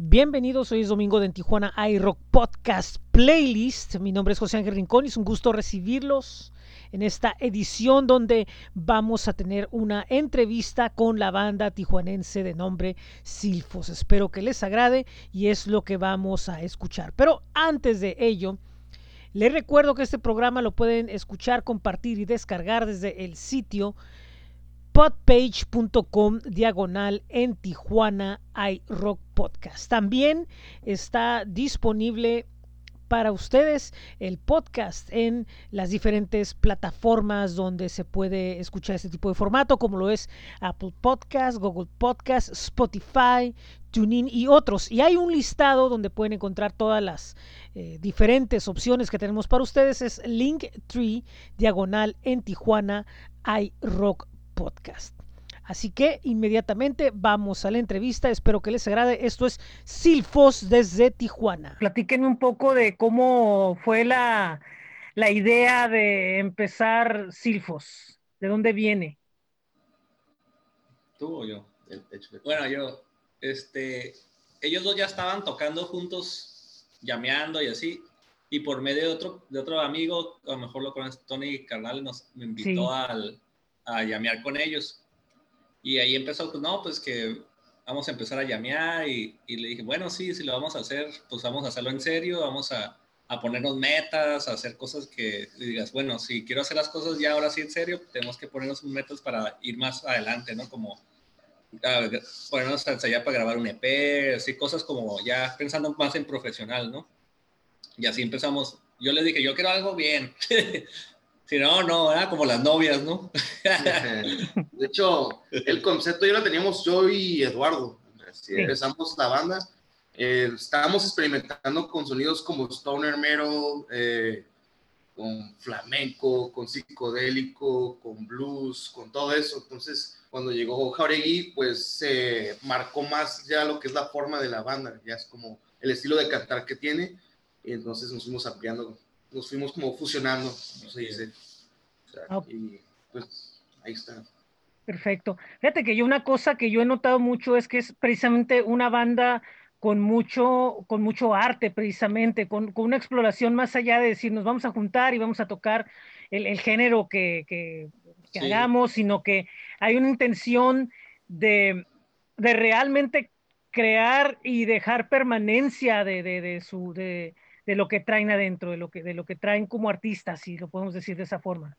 Bienvenidos, hoy es domingo de en Tijuana iRock Podcast Playlist. Mi nombre es José Ángel Rincón y es un gusto recibirlos en esta edición donde vamos a tener una entrevista con la banda tijuanense de nombre Silfos. Espero que les agrade y es lo que vamos a escuchar. Pero antes de ello, les recuerdo que este programa lo pueden escuchar, compartir y descargar desde el sitio podpage.com diagonal en Tijuana iRock Podcast. También está disponible para ustedes el podcast en las diferentes plataformas donde se puede escuchar este tipo de formato, como lo es Apple Podcast, Google Podcast, Spotify, TuneIn y otros. Y hay un listado donde pueden encontrar todas las eh, diferentes opciones que tenemos para ustedes. Es Linktree, diagonal en Tijuana iRock podcast. Así que inmediatamente vamos a la entrevista. Espero que les agrade. Esto es Silfos desde Tijuana. Platíquenme un poco de cómo fue la, la idea de empezar Silfos. ¿De dónde viene? ¿Tú o yo? Bueno, yo, este, ellos dos ya estaban tocando juntos, llameando y así. Y por medio de otro, de otro amigo, a lo mejor lo conoces, Tony Carnal, nos me invitó al, a llamear con ellos. Y ahí empezó, pues no, pues que vamos a empezar a llamear y, y, le dije, bueno, sí, si lo vamos a hacer, pues vamos a hacerlo en serio, vamos a, a ponernos metas, a hacer cosas que digas, bueno, si quiero hacer las cosas ya ahora sí en serio, tenemos que ponernos metas para ir más adelante, ¿no? Como ponernos a ensayar para grabar un EP, así cosas como ya pensando más en profesional, ¿no? Y así empezamos. Yo le dije, yo quiero algo bien. Si no, no, era como las novias, ¿no? De hecho, el concepto ya lo teníamos yo y Eduardo. Empezamos la banda. Eh, estábamos experimentando con sonidos como stoner metal, eh, con flamenco, con psicodélico, con blues, con todo eso. Entonces, cuando llegó Jauregui, pues se marcó más ya lo que es la forma de la banda, ya es como el estilo de cantar que tiene. Y entonces nos fuimos ampliando nos fuimos como fusionando, no se dice. Ah. y pues ahí está. Perfecto. Fíjate que yo una cosa que yo he notado mucho es que es precisamente una banda con mucho, con mucho arte, precisamente, con, con una exploración más allá de decir nos vamos a juntar y vamos a tocar el, el género que, que, hagamos, sino que hay una intención de, de realmente crear y dejar permanencia de, de, de su, de, de lo que traen adentro, de lo que, de lo que traen como artistas, si lo podemos decir de esa forma.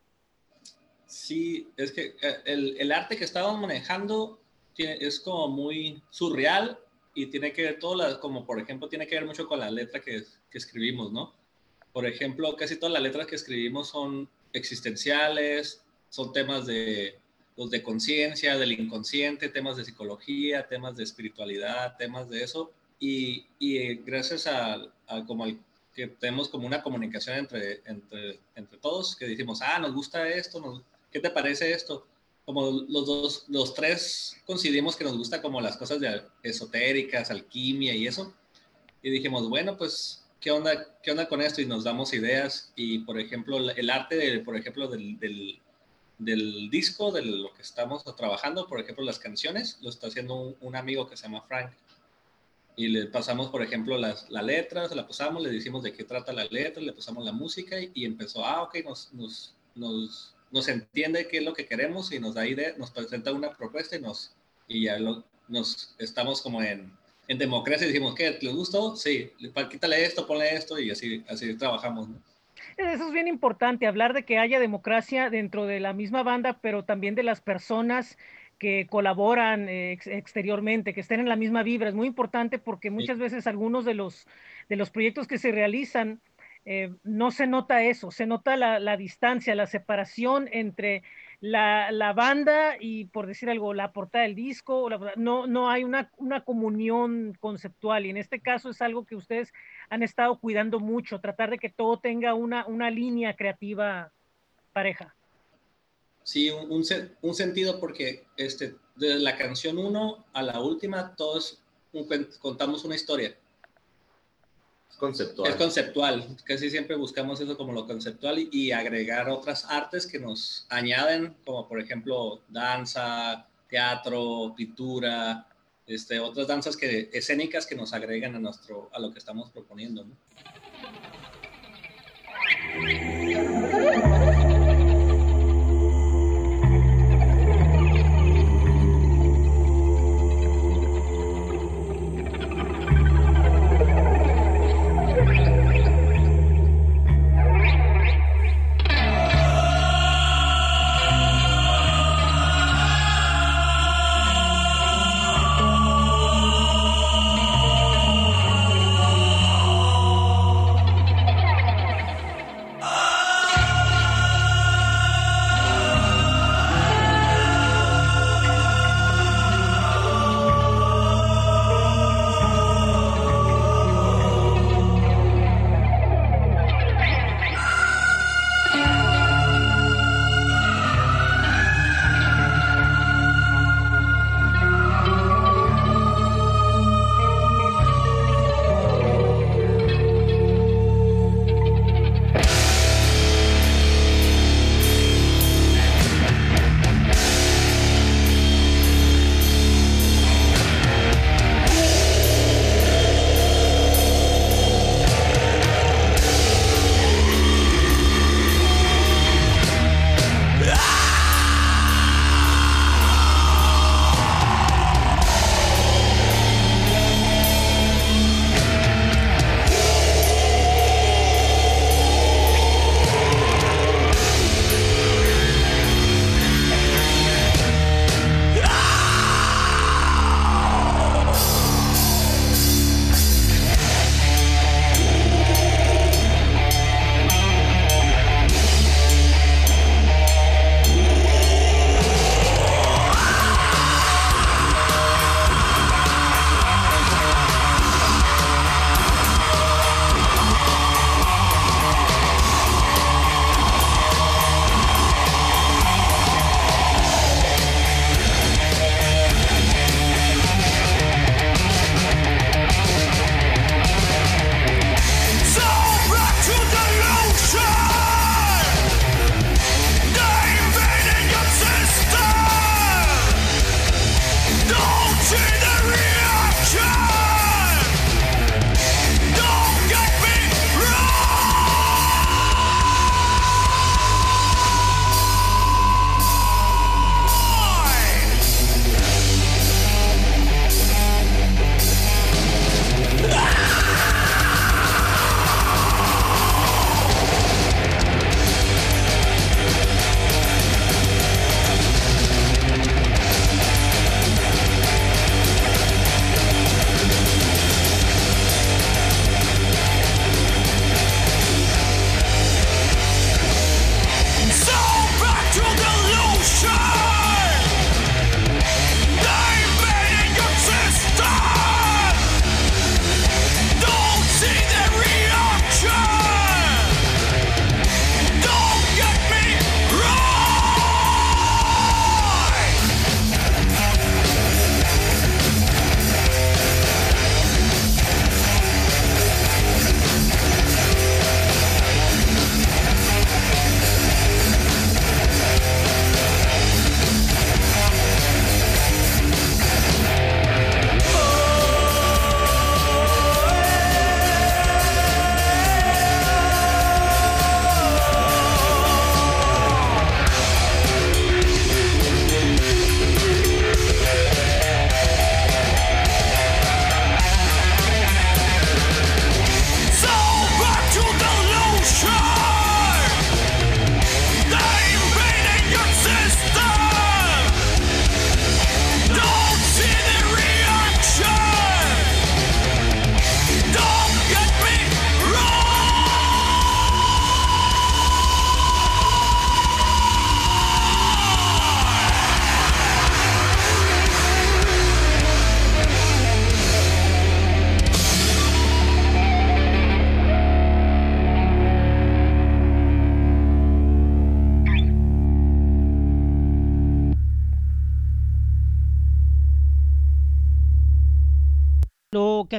Sí, es que eh, el, el arte que estamos manejando es como muy surreal y tiene que ver todo, la, como por ejemplo, tiene que ver mucho con la letra que, que escribimos, ¿no? Por ejemplo, casi todas las letras que escribimos son existenciales, son temas de, los de conciencia, del inconsciente, temas de psicología, temas de espiritualidad, temas de eso. Y, y gracias a, a, como al que tenemos como una comunicación entre, entre, entre todos, que decimos, ah, nos gusta esto, ¿qué te parece esto? Como los dos, los tres coincidimos que nos gusta como las cosas de esotéricas, alquimia y eso. Y dijimos, bueno, pues, ¿qué onda, qué onda con esto? Y nos damos ideas. Y, por ejemplo, el arte, de, por ejemplo, del, del, del, disco, de lo que estamos trabajando, por ejemplo, las canciones, lo está haciendo un, un amigo que se llama Frank y le pasamos, por ejemplo, las, la letra, se la pasamos, le decimos de qué trata la letra, le pasamos la música y, empezó, ah, ok, nos, nos, nos, nos, entiende qué es lo que queremos y nos da idea, nos presenta una propuesta y, nos, y ya lo, nos estamos como en, en democracia y decimos, ¿qué? ¿Les gustó? Sí, quítale esto, ponle esto y así, así trabajamos. ¿no? Eso es bien importante, hablar de que haya democracia dentro de la misma banda, pero también de las personas que colaboran eh, exteriormente, que estén en la misma vibra. Es muy importante porque muchas veces algunos de los, de los proyectos que se realizan eh, no se nota eso, se nota la, la distancia, la separación entre la, la, banda y, por decir algo, la portada del disco. no, no hay una, una comunión conceptual y en este caso es algo que ustedes han estado cuidando mucho, tratar de que todo tenga una, una línea creativa pareja. Sí, un, un, sentido porque este, de la canción 1 a la última, todos contamos una historia. Conceptual. Es conceptual. Casi siempre buscamos eso como lo conceptual y, y, agregar otras artes que nos añaden, como por ejemplo danza, teatro, pintura, este, otras danzas que, escénicas que nos agregan a, nuestro, a lo que estamos proponiendo. ¿no?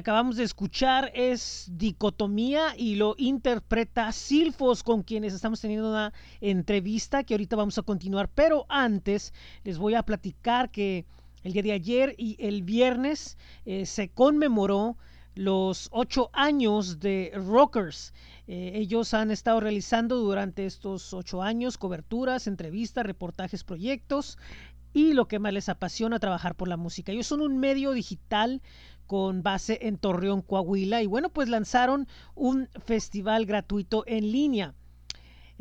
Acabamos de escuchar es Dicotomía y lo interpreta Silfos, con quienes estamos teniendo una entrevista que ahorita vamos a continuar. Pero antes les voy a platicar que el día de ayer y el viernes eh, se conmemoró los ocho años de Rockers. Eh, ellos han estado realizando durante estos ocho años coberturas, entrevistas, reportajes, proyectos y lo que más les apasiona trabajar por la música. Ellos son un medio digital con base en Torreón, Coahuila y bueno, pues lanzaron un festival gratuito en línea.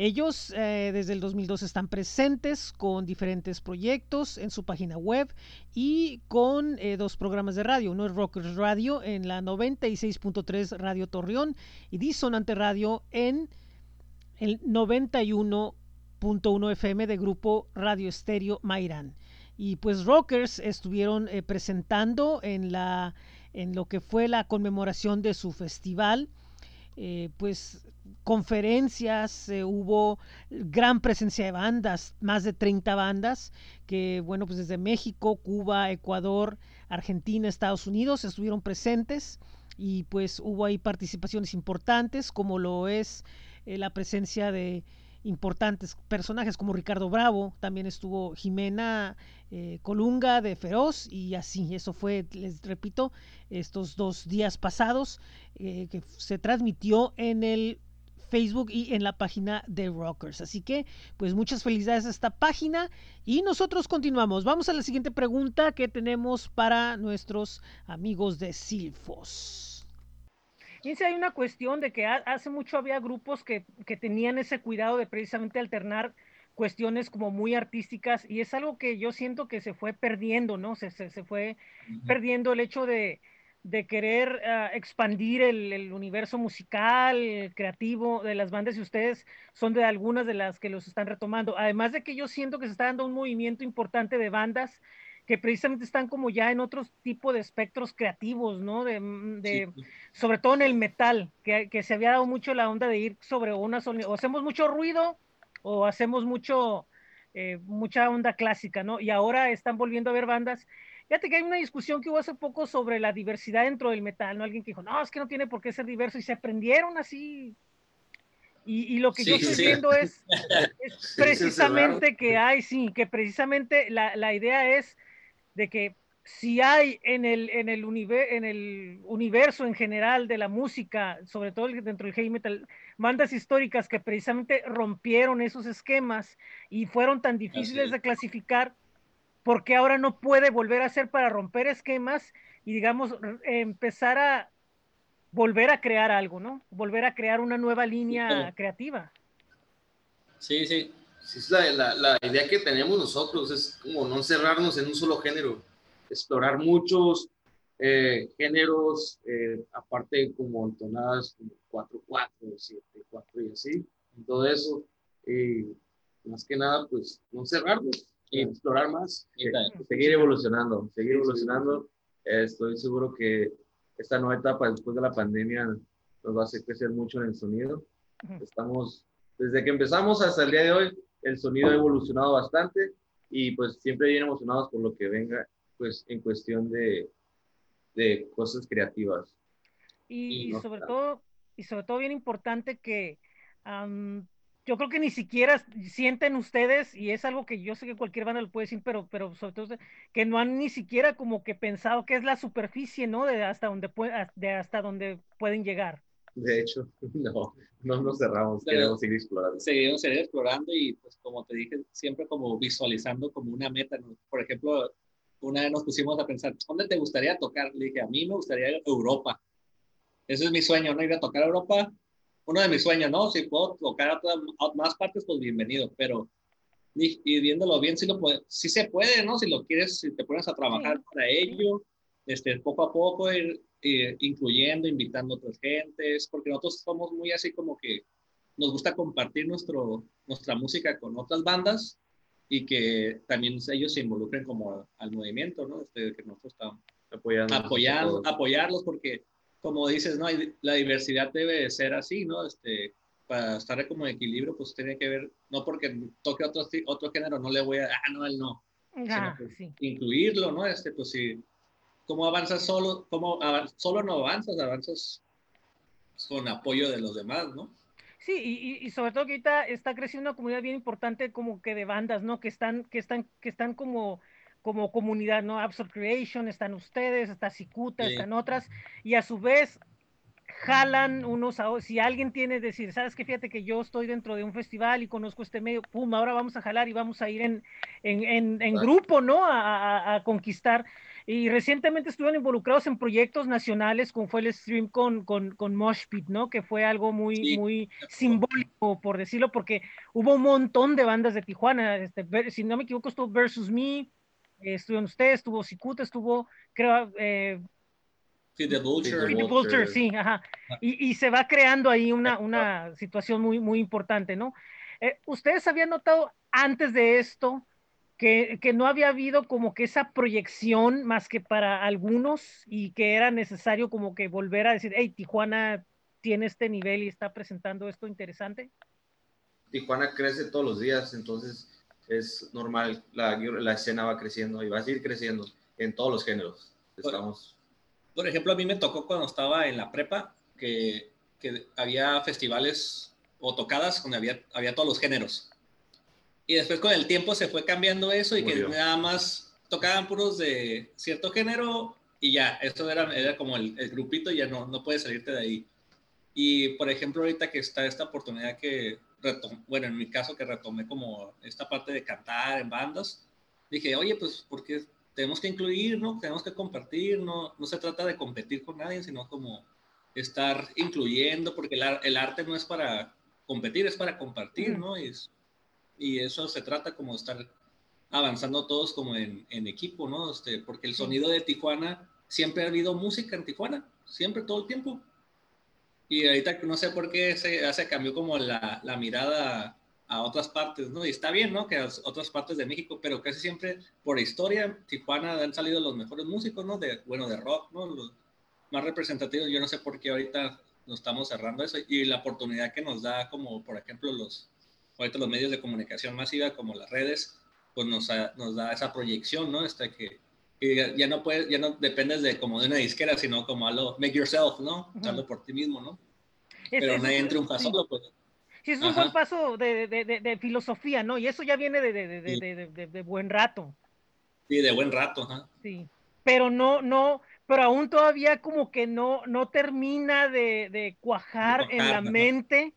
Ellos eh, desde el 2002 están presentes con diferentes proyectos en su página web y con eh, dos programas de radio. Uno es Rockers Radio en la 96.3 Radio Torreón y Disonante Radio en el 91.1 FM de Grupo Radio Estéreo Mairán. Y pues Rockers estuvieron eh, presentando en, la, en lo que fue la conmemoración de su festival. pues conferencias, eh, hubo gran presencia de bandas, más de 30 bandas, que bueno, pues desde México, Cuba, Ecuador, Argentina, Estados Unidos estuvieron presentes y pues hubo ahí participaciones importantes, como lo es eh, la presencia de importantes personajes como Ricardo Bravo, también estuvo Jimena eh, Colunga de Feroz y así, eso fue, les repito, estos dos días pasados que se transmitió en el Facebook y en la página de Rockers. Así que, pues muchas felicidades a esta página y nosotros continuamos. Vamos a la siguiente pregunta que tenemos para nuestros amigos de Silfos. Si hay una cuestión de que hace mucho había grupos que, que tenían ese cuidado de precisamente alternar cuestiones como muy artísticas y es algo que yo siento que se fue perdiendo, ¿no? Se, se, se fue perdiendo el hecho de, de querer ah, expandir el, universo musical, creativo de las bandas y ustedes son de algunas de las que los están retomando. Además de que yo siento que se está dando un movimiento importante de bandas que precisamente están como ya en otro tipo de espectros creativos, ¿no? De, mm, Sobre todo en el metal, que, se había dado mucho la onda de ir sobre una sola, o hacemos mucho ruido o hacemos mucho, eh, mucha onda clásica, ¿no? Y ahora están volviendo a ver bandas Fíjate que hay una discusión que hubo hace poco sobre la diversidad dentro del metal, ¿no? Alguien que dijo, no, es que no tiene por qué ser diverso y se aprendieron así. Y, lo que yo estoy viendo es, precisamente que hay, sí, que precisamente la, la, idea es de que si hay en el, en, el en el universo en general de la música, sobre todo dentro del heavy metal, bandas históricas que precisamente rompieron esos esquemas y fueron tan difíciles de clasificar, porque ahora no puede volver a hacer para romper esquemas y digamos empezar a volver a crear algo, ¿no? Volver a crear una nueva línea creativa. Sí, sí. Sí es la, la, idea que tenemos nosotros, es como no encerrarnos en un solo género, explorar muchos eh, géneros, eh, aparte como entonadas como 4-4, 7-4 y así, todo eso. Y más que nada, pues no cerrarnos y explorar más, seguir evolucionando, seguir evolucionando. estoy seguro que esta nueva etapa después de la pandemia nos va a hacer crecer mucho en el sonido. Estamos, desde que empezamos hasta el día de hoy, el sonido ha evolucionado bastante y pues siempre bien emocionados por lo que venga, pues en cuestión de, de cosas creativas. Y, sobre todo, y sobre todo bien importante que yo creo que ni siquiera sienten ustedes, y es algo que yo sé que cualquier banda lo puede decir, pero, pero sobre todo que no han ni siquiera como que pensado que es la superficie, ¿no? De hasta donde, de hasta donde pueden llegar. De hecho, no, no nos cerramos, queremos seguir explorando. Seguimos seguir explorando y pues como te dije, siempre como visualizando como una meta. Por ejemplo, una vez nos pusimos a pensar, ¿dónde te gustaría tocar? Le dije, a mí me gustaría Europa. Ese es mi sueño, ¿no? Ir a tocar a Europa uno de mis sueños, ¿no? Si puedo tocar a, todas, más partes, pues bienvenido, pero y, viéndolo bien, si lo puede, sí se puede, ¿no? Si lo quieres, si te pones a trabajar para ello, este, poco a poco ir, incluyendo, invitando a otras gentes, porque nosotros somos muy así como que nos gusta compartir nuestro, nuestra música con otras bandas y que también ellos se involucren como al movimiento, ¿no? Este, que nosotros estamos apoyando, apoyando apoyarlos porque como dices, ¿no? La diversidad debe ser así, ¿no? Este, para estar como en equilibrio, pues tiene que ver, no porque toque otro, otro género, no le voy a, ah, no, él no. Ah, sí. Incluirlo, ¿no? Este, pues sí, ¿cómo avanzas solo? ¿Cómo solo no avanzas? Avanzas con apoyo de los demás, ¿no? Sí, y, y, sobre todo que ahorita está creciendo una comunidad bien importante como que de bandas, ¿no? Que están, que están, que están como como comunidad, ¿no? Absorb Creation, están ustedes, está Cicuta, están otras, y a su vez jalan unos a si alguien tiene decir, sabes que fíjate que yo estoy dentro de un festival y conozco este medio, pum, ahora vamos a jalar y vamos a ir en, en, en, grupo, ¿no? A, a, conquistar. Y recientemente estuvieron involucrados en proyectos nacionales, como fue el stream con, con, con Moshpit, ¿no? Que fue algo muy, muy simbólico, por decirlo, porque hubo un montón de bandas de Tijuana. Este, si no me equivoco, estuvo Versus Me, eh, estuvieron ustedes, estuvo Cicuta, estuvo, creo, eh, The Vulture. The Vulture, sí, ajá. Y, y, se va creando ahí una, una situación muy, muy importante, ¿no? Eh, ¿Ustedes habían notado antes de esto que, que, no había habido como que esa proyección más que para algunos y que era necesario como que volver a decir, hey, Tijuana tiene este nivel y está presentando esto interesante? Tijuana crece todos los días, entonces es normal, la, la escena va creciendo y va a seguir creciendo en todos los géneros. Estamos por ejemplo, a mí me tocó cuando estaba en la prepa que, que había festivales o tocadas donde había, había todos los géneros. Y después con el tiempo se fue cambiando eso y que nada más tocaban puros de cierto género y ya, esto era, era como el, grupito y ya no, no puedes salirte de ahí. Y por ejemplo, ahorita que está esta oportunidad que, bueno, en mi caso que retomé como esta parte de cantar en bandas, dije, oye, pues, ¿por qué tenemos que incluir, ¿no? Tenemos que compartir, no, no se trata de competir con nadie, sino como estar incluyendo, porque el, el arte no es para competir, es para compartir, ¿no? Y, y eso se trata como de estar avanzando todos como en, en, equipo, ¿no? Este, porque el sonido de Tijuana, siempre ha habido música en Tijuana, siempre, todo el tiempo. Y ahorita no sé por qué se, se cambió como la, la mirada a otras partes, ¿no? Y está bien, ¿no? Que a otras partes de México, pero casi siempre por historia, Tijuana han salido los mejores músicos, ¿no? De, bueno, de rock, ¿no? Los más representativos, yo no sé por qué ahorita nos estamos cerrando eso y la oportunidad que nos da como, por ejemplo, los, ahorita los medios de comunicación masiva como las redes, pues nos, nos da esa proyección, ¿no? Este que, ya no puedes, ya no dependes de como de una disquera, sino como algo, make yourself, ¿no? Hazlo por ti mismo, ¿no? Pero no nadie triunfa solo, pues Sí, es un paso de, de, de, filosofía, ¿no? Y eso ya viene de, buen rato. Sí, de buen rato, ajá. Sí, pero no, no, pero aún todavía como que no, no termina de, cuajar en la mente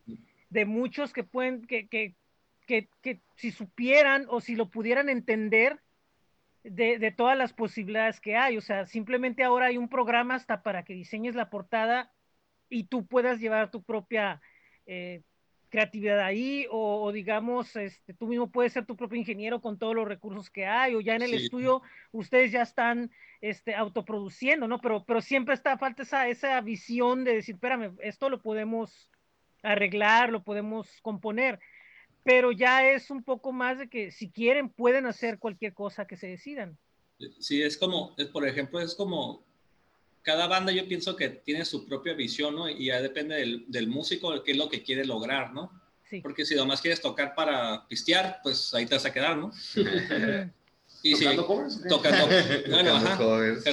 de muchos que pueden, que, que, que, que si supieran o si lo pudieran entender, de, de, todas las posibilidades que hay. O sea, simplemente ahora hay un programa hasta para que diseñes la portada y tú puedas llevar tu propia eh, creatividad ahí o, digamos, este, tú mismo puedes ser tu propio ingeniero con todos los recursos que hay o ya en el estudio ustedes ya están este, autoproduciendo, ¿no? Pero, pero siempre está falta esa, esa visión de decir, espérame, esto lo podemos arreglar, lo podemos componer, pero ya es un poco más de que si quieren pueden hacer cualquier cosa que se decidan. Sí, es como, por ejemplo, es como cada banda yo pienso que tiene su propia visión, ¿no? Y ya depende del, del músico, qué es lo que quiere lograr, ¿no? Sí. Porque si nomás quieres tocar para pistear, pues ahí te vas a quedar, ¿no? y ¿Tocando si, covers? Tocando, bueno, ajá.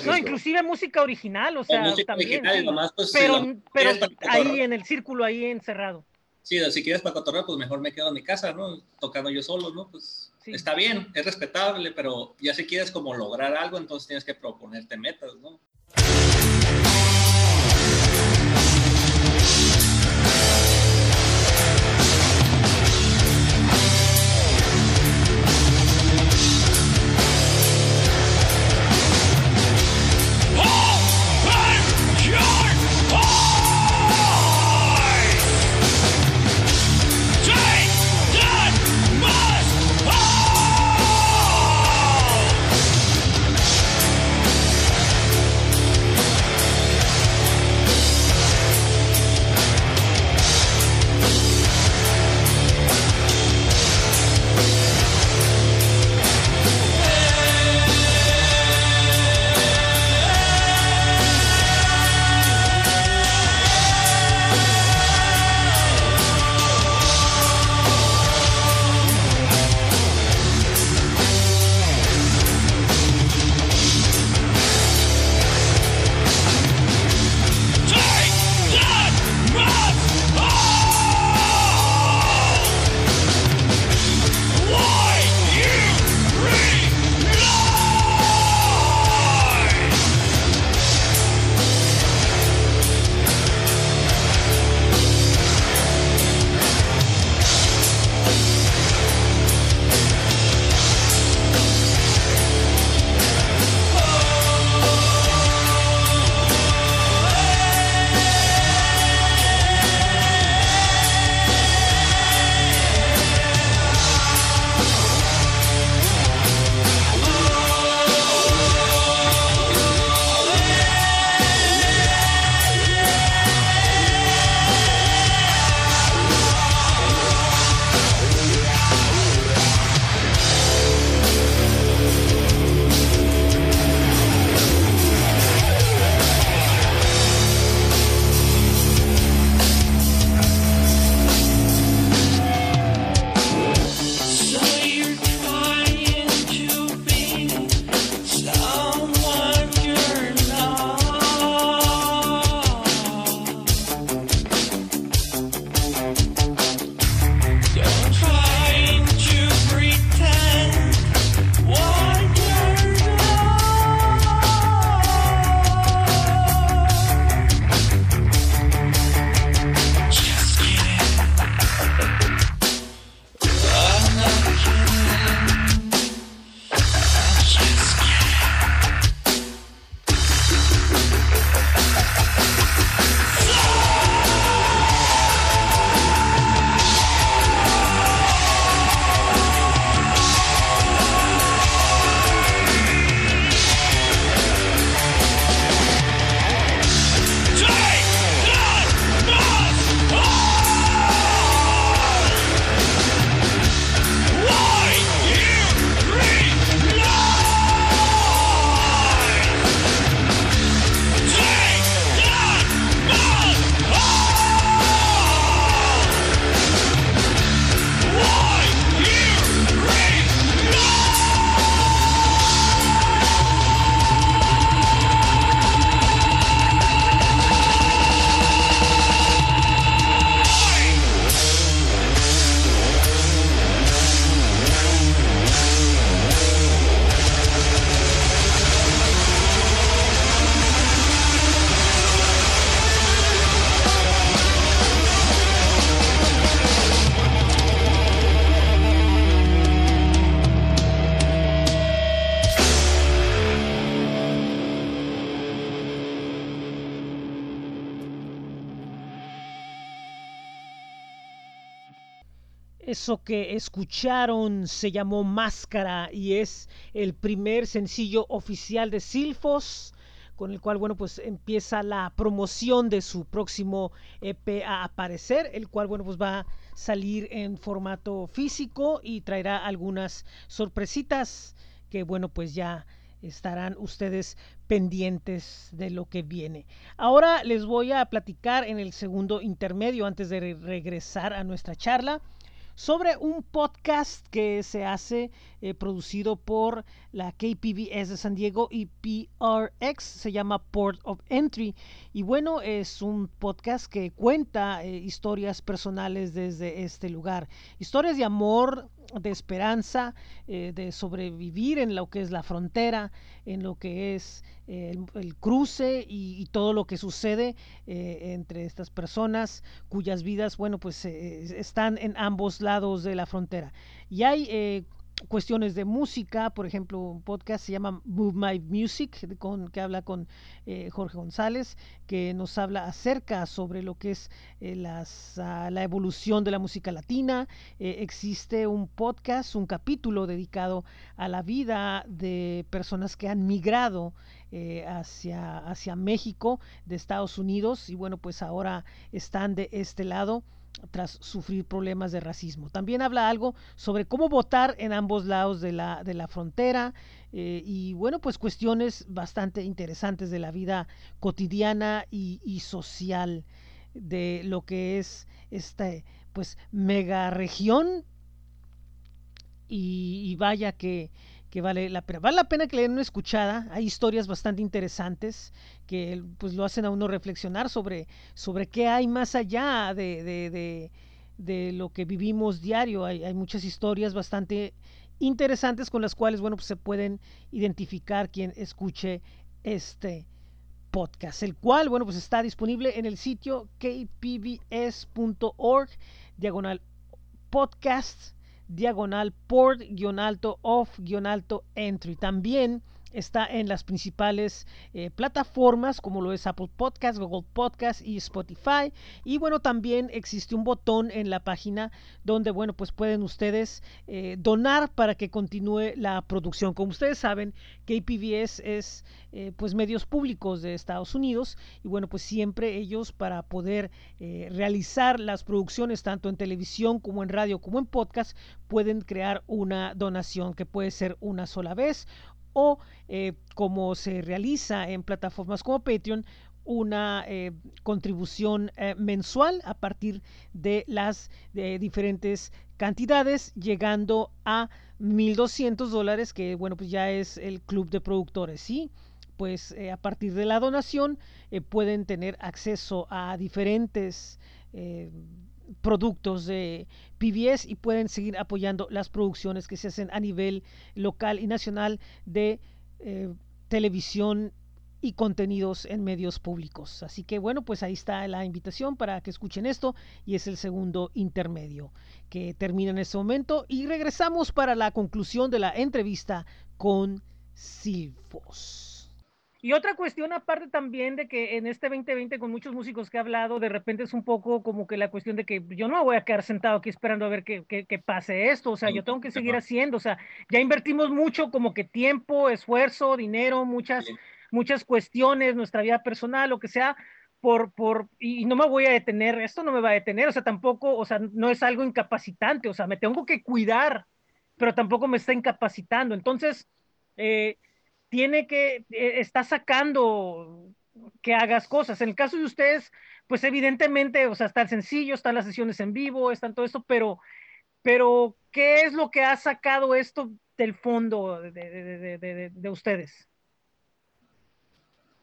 No, inclusive música original, o sea, o también. Original, nomás, pues, pero si pero ahí en el círculo, ahí encerrado. Sí, si quieres para cotorrear, pues mejor me quedo en mi casa, ¿no? Tocando yo solo, ¿no? Pues sí. está bien, es respetable, pero ya si quieres como lograr algo, entonces tienes que proponerte metas, ¿no? Que escucharon se llamó Máscara y es el primer sencillo oficial de Silfos con el cual, bueno, pues empieza la promoción de su próximo EP a aparecer, el cual, bueno, pues va a salir en formato físico y traerá algunas sorpresitas que, bueno, pues ya estarán ustedes pendientes de lo que viene. Ahora les voy a platicar en el segundo intermedio antes de regresar a nuestra charla sobre un podcast que se hace eh, producido por la KPBS de San Diego y PRX, se llama Port of Entry. Y bueno, es un podcast que cuenta eh, historias personales desde este lugar, historias de amor, de esperanza, eh, de sobrevivir en lo que es la frontera, en lo que es el, cruce y, todo lo que sucede eh, entre estas personas cuyas vidas, bueno, pues eh, están en ambos lados de la frontera. Y hay eh, cuestiones de música, por ejemplo, un podcast se llama Move My Music, con, que habla con eh, Jorge González, que nos habla acerca sobre lo que es eh, las, ah, la evolución de la música latina. Eh, existe un podcast, un capítulo dedicado a la vida de personas que han migrado hacia, hacia México de Estados Unidos y bueno, pues ahora están de este lado tras sufrir problemas de racismo. También habla algo sobre cómo votar en ambos lados de la, de la frontera eh, y bueno, pues cuestiones bastante interesantes de la vida cotidiana y, social de lo que es esta pues mega región y vaya que que vale la pena. Vale la pena que le den una escuchada. Hay historias bastante interesantes que pues lo hacen a uno reflexionar sobre, sobre qué hay más allá de, de, de, lo que vivimos diario. Hay, hay, muchas historias bastante interesantes con las cuales, bueno, pues se pueden identificar quien escuche este podcast, el cual, bueno, pues está disponible en el sitio kpbs.org, diagonal podcast diagonal port guion alto off guion alto entry. También está en las principales eh, plataformas como lo es Apple Podcast, Google Podcast y Spotify. Y bueno, también existe un botón en la página donde, bueno, pues pueden ustedes eh, donar para que continúe la producción. Como ustedes saben, KPBS es eh, pues medios públicos de Estados Unidos y bueno, pues siempre ellos para poder realizar las producciones tanto en televisión como en radio como en podcast pueden crear una donación que puede ser una sola vez o eh, como se realiza en plataformas como Patreon, una eh, contribución eh, mensual a partir de las diferentes cantidades, llegando a 1.200 dólares, que bueno, pues ya es el club de productores, ¿sí? Pues a partir de la donación pueden tener acceso a diferentes productos de PBS y pueden seguir apoyando las producciones que se hacen a nivel local y nacional de eh, televisión y contenidos en medios públicos. Así que bueno, pues ahí está la invitación para que escuchen esto y es el segundo intermedio que termina en este momento y regresamos para la conclusión de la entrevista con Silfos. Y otra cuestión aparte también de que en este 2020 con muchos músicos que he hablado, de repente es un poco como que la cuestión de que yo no voy a quedar sentado aquí esperando a ver que, que, pase esto, o sea, yo tengo que seguir haciendo, o sea, ya invertimos mucho como que tiempo, esfuerzo, dinero, muchas, muchas cuestiones, nuestra vida personal, lo que sea, por, por, y no me voy a detener, esto no me va a detener, o sea, tampoco, o sea, no es algo incapacitante, o sea, me tengo que cuidar, pero tampoco me está incapacitando, entonces, eh, tiene que, eh, está sacando que hagas cosas. En el caso de ustedes, pues evidentemente, o sea, está el sencillo, están las sesiones en vivo, están todo esto, pero, pero ¿qué es lo que ha sacado esto del fondo de, de, de, de ustedes?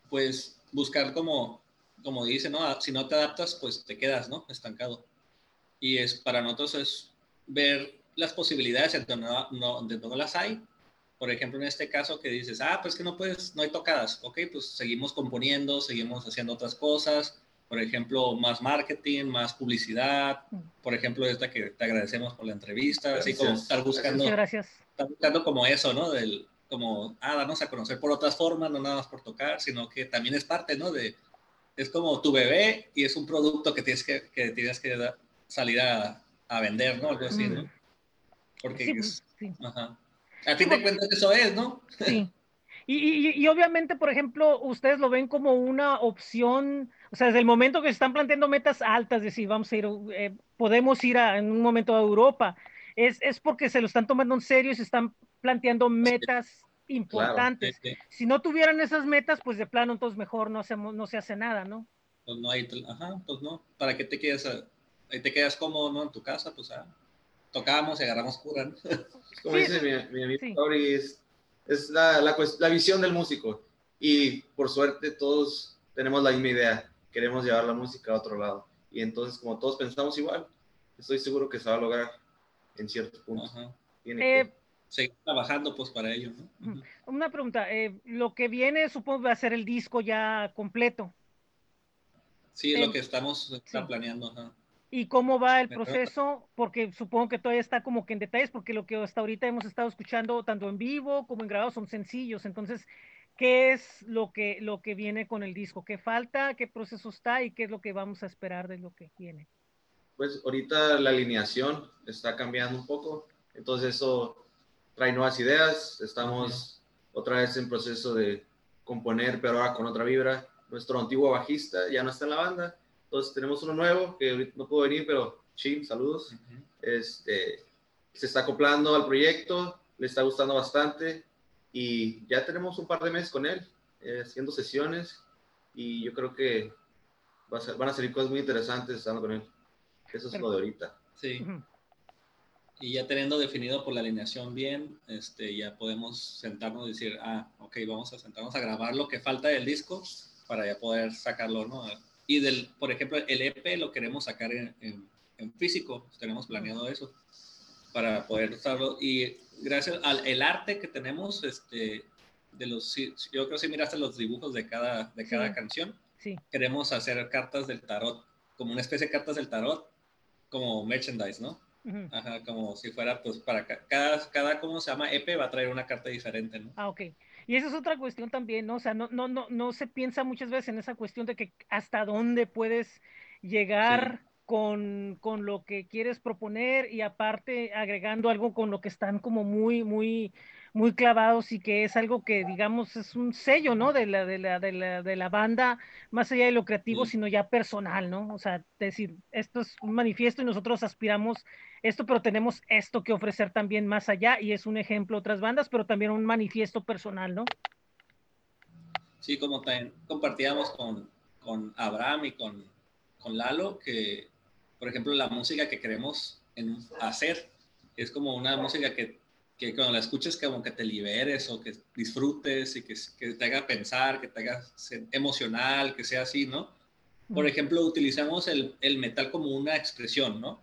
Pues buscar como, como dice, ¿no? Si no te adaptas, pues te quedas, ¿no? Estancado. Y es para nosotros es ver las posibilidades donde no, donde no las hay por ejemplo, en este caso que dices, ah, pues que no puedes, no hay tocadas, ok, pues seguimos componiendo, seguimos haciendo otras cosas, por ejemplo, más marketing, más publicidad, por ejemplo, esta que te agradecemos por la entrevista, así como estar buscando, gracias. Estar buscando como eso, ¿no? Del, como, ah, darnos a conocer por otras formas, no nada más por tocar, sino que también es parte, ¿no? De, es como tu bebé y es un producto que tienes que, que tienes que salir a, a vender, ¿no? Algo así, ¿no? Mm. Porque Sí, es- sí. ajá. A fin de cuentas eso es, ¿no? Sí. Y, y- y obviamente, por ejemplo, ustedes lo ven como una opción, o sea, desde el momento que se están planteando metas altas, decir, vamos a ir, eh, podemos ir a- en un momento a Europa, es, es porque se lo están tomando en serio y se están planteando metas importantes. Sí, sí. Si no tuvieran esas metas, pues de plano, entonces mejor no, hacemos, no se hace nada, ¿no? Pues no hay, ajá, pues no. ¿Para qué te quedas, ahí te quedas cómodo, ¿no? En tu casa, pues ah, tocábamos y agarramos cura, ¿no? Como Sí, dice mi, mi amigo sí. Tori, es, es la, la, cuest- la visión del músico. Y por suerte todos tenemos la misma idea. Queremos llevar la música a otro lado. Y entonces, como todos pensamos igual, estoy seguro que se va a lograr en cierto punto. Ajá. Tiene Eh, que- Seguir trabajando, pues, para ello. Una pregunta, eh, lo que viene supongo va a ser el disco ya completo. Sí, es Eh, lo que estamos está sí. planeando, ajá. ¿Y cómo va el proceso? Porque supongo que todavía está como que en detalles, porque lo que hasta ahorita hemos estado escuchando tanto en vivo como en grabado son sencillos. Entonces, ¿qué es lo que, lo que viene con el disco? ¿Qué falta? ¿Qué proceso está? ¿Y qué es lo que vamos a esperar de lo que viene? Pues ahorita la alineación está cambiando un poco. Entonces eso trae nuevas ideas. Estamos otra vez en proceso de componer, pero ahora con otra vibra. Nuestro antiguo bajista ya no está en la banda. Entonces tenemos uno nuevo que ahorita no pudo venir, pero sí, saludos. Este, se está acoplando al proyecto, le está gustando bastante y ya tenemos un par de meses con él eh, haciendo sesiones y yo creo que va a ser- van a salir cosas muy interesantes estando con él. Eso es lo de ahorita. Sí. Y ya teniendo definido por la alineación bien, este, ya podemos sentarnos y decir, ah, ok, vamos a sentarnos a grabar lo que falta del disco para ya poder sacarlo, ¿no? Y del, por ejemplo, el EP lo queremos sacar en, en- en físico, tenemos planeado eso para poder usarlo. Y gracias al el arte que tenemos, este, de los, yo creo que si miraste los dibujos de cada, de cada Sí. canción, Sí. queremos hacer cartas del tarot, como una especie de cartas del tarot, como merchandise, ¿no? Ajá, como si fuera, pues, para ca- cada, cada, ¿cómo se llama? EP va a traer una carta diferente, ¿no? Ah, ok. Y esa es otra cuestión también, ¿no? O sea, no, no, no, no se piensa muchas veces en esa cuestión de que hasta dónde puedes llegar con, con lo que quieres proponer y aparte agregando algo con lo que están como muy, muy, muy clavados y que es algo que, digamos, es un sello, ¿no? De la, de la, de la, de la banda, más allá de lo creativo, Sí. sino ya personal, ¿no? O sea, decir, esto es un manifiesto y nosotros aspiramos esto, pero tenemos esto que ofrecer también más allá y es un ejemplo otras bandas, pero también un manifiesto personal, ¿no? Sí, como también compartíamos con, con Abraham y con, con Lalo, que, por ejemplo, la música que queremos en- hacer es como una música que, que cuando la escuches como que te liberes o que disfrutes y que, que te haga pensar, que te haga emocional, que sea así, ¿no? Por ejemplo, utilizamos el, el metal como una expresión, ¿no?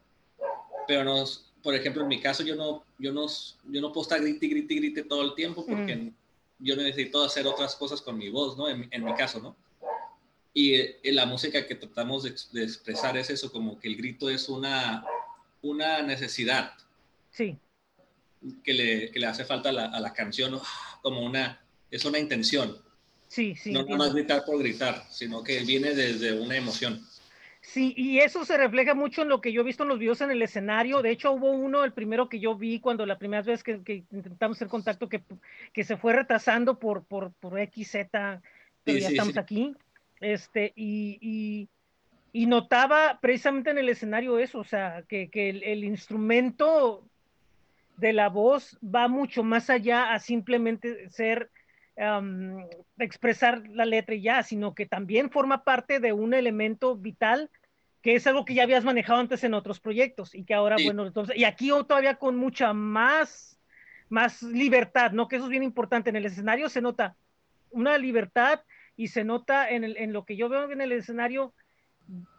Pero nos, por ejemplo, en mi caso yo no, yo no, yo no puedo estar grite, grite, grite todo el tiempo porque Mm. yo necesito hacer otras cosas con mi voz, ¿no? En, mi- en mi caso, ¿no? Y eh, la música que tratamos de, de expresar es eso, como que el grito es una, una necesidad Sí, que le, que le hace falta a la, a la canción, ¿no? como una, es una intención, sí, sí. no entiendo. nomás gritar por gritar, sino que viene desde una emoción. Sí, y eso se refleja mucho en lo que yo he visto en los videos en el escenario. De hecho, hubo uno, el primero que yo vi cuando la primera vez que, que intentamos hacer contacto, que, que se fue retrasando por, por, por X, Z, pero Sí, ya sí, estamos sí. aquí. Este, y, y, y notaba precisamente en el escenario eso, o sea, que, que el, el instrumento de la voz va mucho más allá a simplemente ser expresar la letra y ya, sino que también forma parte de un elemento vital que es algo que ya habías manejado antes en otros proyectos y que ahora, Sí. bueno, entonces, y aquí todavía con mucha más, más libertad, ¿no? Que eso es bien importante. En el escenario se nota una libertad y se nota en, el, en lo que yo veo en el escenario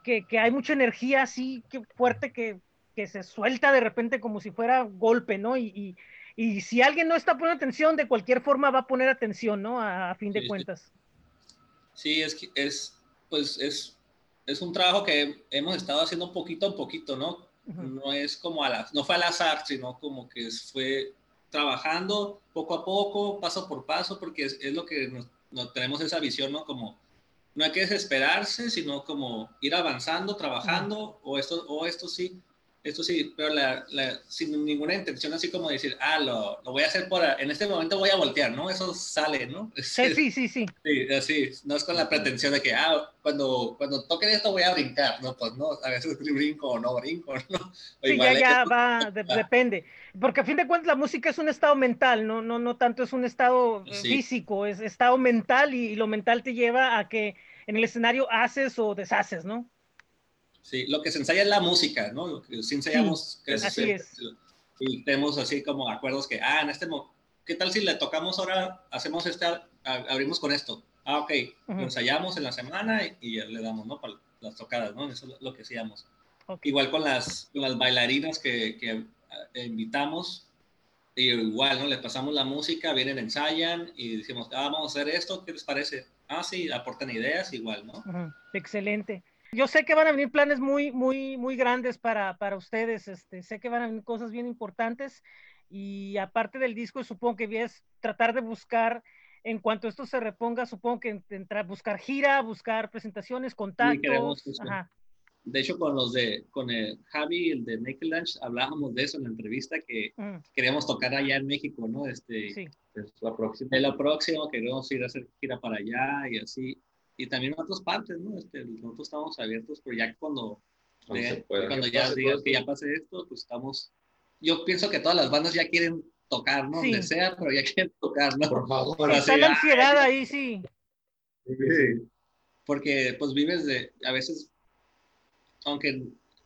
que, que hay mucha energía así que fuerte que, que se suelta de repente como si fuera golpe, ¿no? Y, y, y si alguien no está poniendo atención, de cualquier forma va a poner atención, ¿no? A, a fin de Sí, sí. cuentas. Sí, es que es, pues es, es un trabajo que hemos estado haciendo poquito a poquito, ¿no? Ujú. No es como a la, no fue al azar, sino como que fue trabajando poco a poco, paso por paso, porque es, es lo que nos, nos tenemos esa visión, ¿no? Como no hay que desesperarse, sino como ir avanzando, trabajando, o esto, o esto sí, Eso sí, pero la, sin ninguna intención así como decir, ah, lo, lo, voy a hacer por, en este momento voy a voltear, ¿no? Eso sale, ¿no? Sí, sí, sí, sí. Sí, así, no es con la pretensión de que, ah, cuando, cuando toquen esto voy a brincar, ¿no? Pues no, a veces brinco o no brinco, ¿no? sí, ya, ya va, depende. Porque a fin de cuentas la música es un estado mental, no, no, no tanto es un estado eh, físico, es estado mental y lo mental te lleva a que en el escenario haces o deshaces, ¿no? Sí, lo que se ensaya es la música, ¿no? Lo que sí ensayamos. que así es. Y tenemos así como acuerdos que, ah, en este ¿qué tal si le tocamos ahora, hacemos este, abrimos con esto? Ah, ok, lo ensayamos en la semana y, le damos, ¿no? Para las tocadas, ¿no? Eso es lo que hacíamos. Igual con las, las bailarinas que, que eh, invitamos, y igual, ¿no? Les pasamos la música, vienen, ensayan y decimos, ah, vamos a hacer esto, ¿qué les parece? Ah, sí, aportan ideas, igual, ¿no? Excelente yo sé que van a venir planes muy, muy, muy grandes para, para ustedes. Este, sé que van a venir cosas bien importantes. Y aparte del disco, supongo que es tratar de buscar, en cuanto esto se reponga, supongo que entrar, buscar gira, buscar presentaciones, contactos. de hecho, con los de, con el Javi, el de Naked Lunch, hablábamos de eso en la entrevista, que mm. queríamos tocar allá en México, ¿no? Este, sí. Pues, la próxima, la próxima queremos ir a hacer gira para allá y así y también en otras partes, ¿no? Este, nosotros estamos abiertos, pero ya cuando, cuando ya digas que ya pase esto, pues estamos, yo pienso que todas las bandas ya quieren tocar, ¿no? Donde sea, pero ya quieren tocar, ¿no? Por favor. Está la ansiedad ahí, sí. Sí. Porque pues vives de, a veces, aunque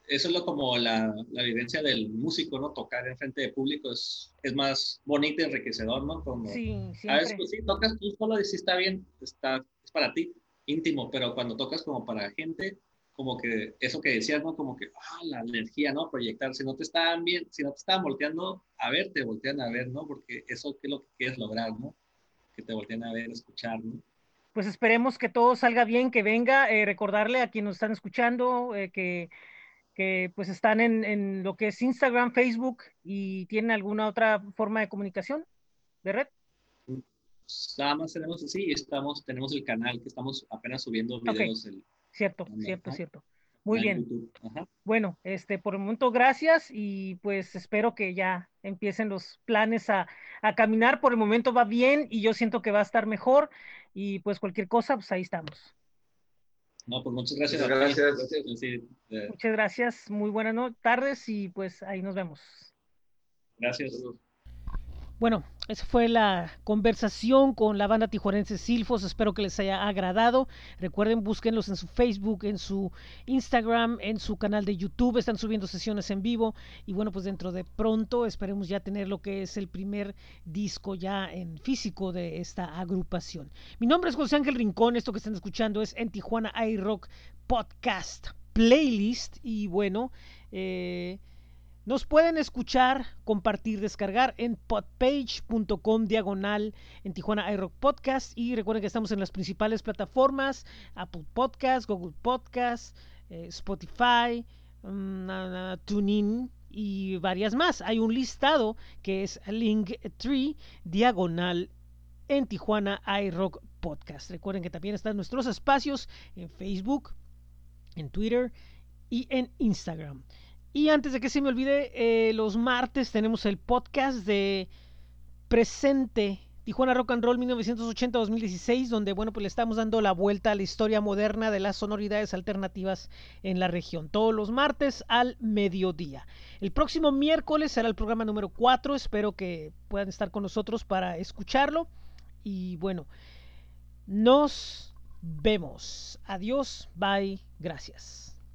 eso es lo como la, la, vivencia del músico, ¿no? Tocar en frente de público es, es más bonito y enriquecedor, ¿no? Como, sí, A veces, pues sí, tocas tú solo y si está bien, está, es para ti íntimo, pero cuando tocas como para gente, como que eso que decías, ¿no? Como que, ah, la energía, ¿no? Proyectar, si no te estaban bien, si no te estaban volteando a ver, te voltean a ver, ¿no? Porque eso es lo que quieres lograr, ¿no? Que te volteen a ver, escuchar, ¿no? Pues esperemos que todo salga bien, que venga, eh, recordarle a quienes nos están escuchando eh, que, que pues están en lo que es Instagram, Facebook y tienen alguna otra forma de comunicación de red nada más tenemos así, estamos, tenemos el canal que estamos apenas subiendo videos. cierto, cierto, cierto. Muy bien. Bueno, este, por el momento, gracias y pues espero que ya empiecen los planes a, a, caminar. Por el momento va bien y yo siento que va a estar mejor y pues cualquier cosa, pues ahí estamos. No, pues muchas gracias. Muchas gracias. Eh. Muchas gracias. Muy buenas tardes y pues ahí nos vemos. Gracias. Bueno, esa fue la conversación con la banda tijuarense Silfos. Espero que les haya agradado. Recuerden, búsquenlos en su Facebook, en su Instagram, en su canal de YouTube. Están subiendo sesiones en vivo. Y bueno, pues dentro de pronto esperemos ya tener lo que es el primer disco ya en físico de esta agrupación. Mi nombre es José Ángel Rincón. Esto que están escuchando es en Tijuana iRock Podcast Playlist. Y bueno, eh nos pueden escuchar, compartir, descargar en podpage.com diagonal en Tijuana iRock Podcast. Y recuerden que estamos en las principales plataformas: Apple Podcast, Google Podcast, eh, Spotify, um, TuneIn y varias más. Hay un listado que es Linktree diagonal en Tijuana iRock Podcast. Recuerden que también están nuestros espacios en Facebook, en Twitter y en Instagram. Y antes de que se me olvide, eh, los martes tenemos el podcast de Presente Tijuana Rock and Roll 1980-2016, donde bueno, pues le estamos dando la vuelta a la historia moderna de las sonoridades alternativas en la región. Todos los martes al mediodía. El próximo miércoles será el programa número 4. Espero que puedan estar con nosotros para escucharlo. Y bueno, nos vemos. Adiós, bye, gracias.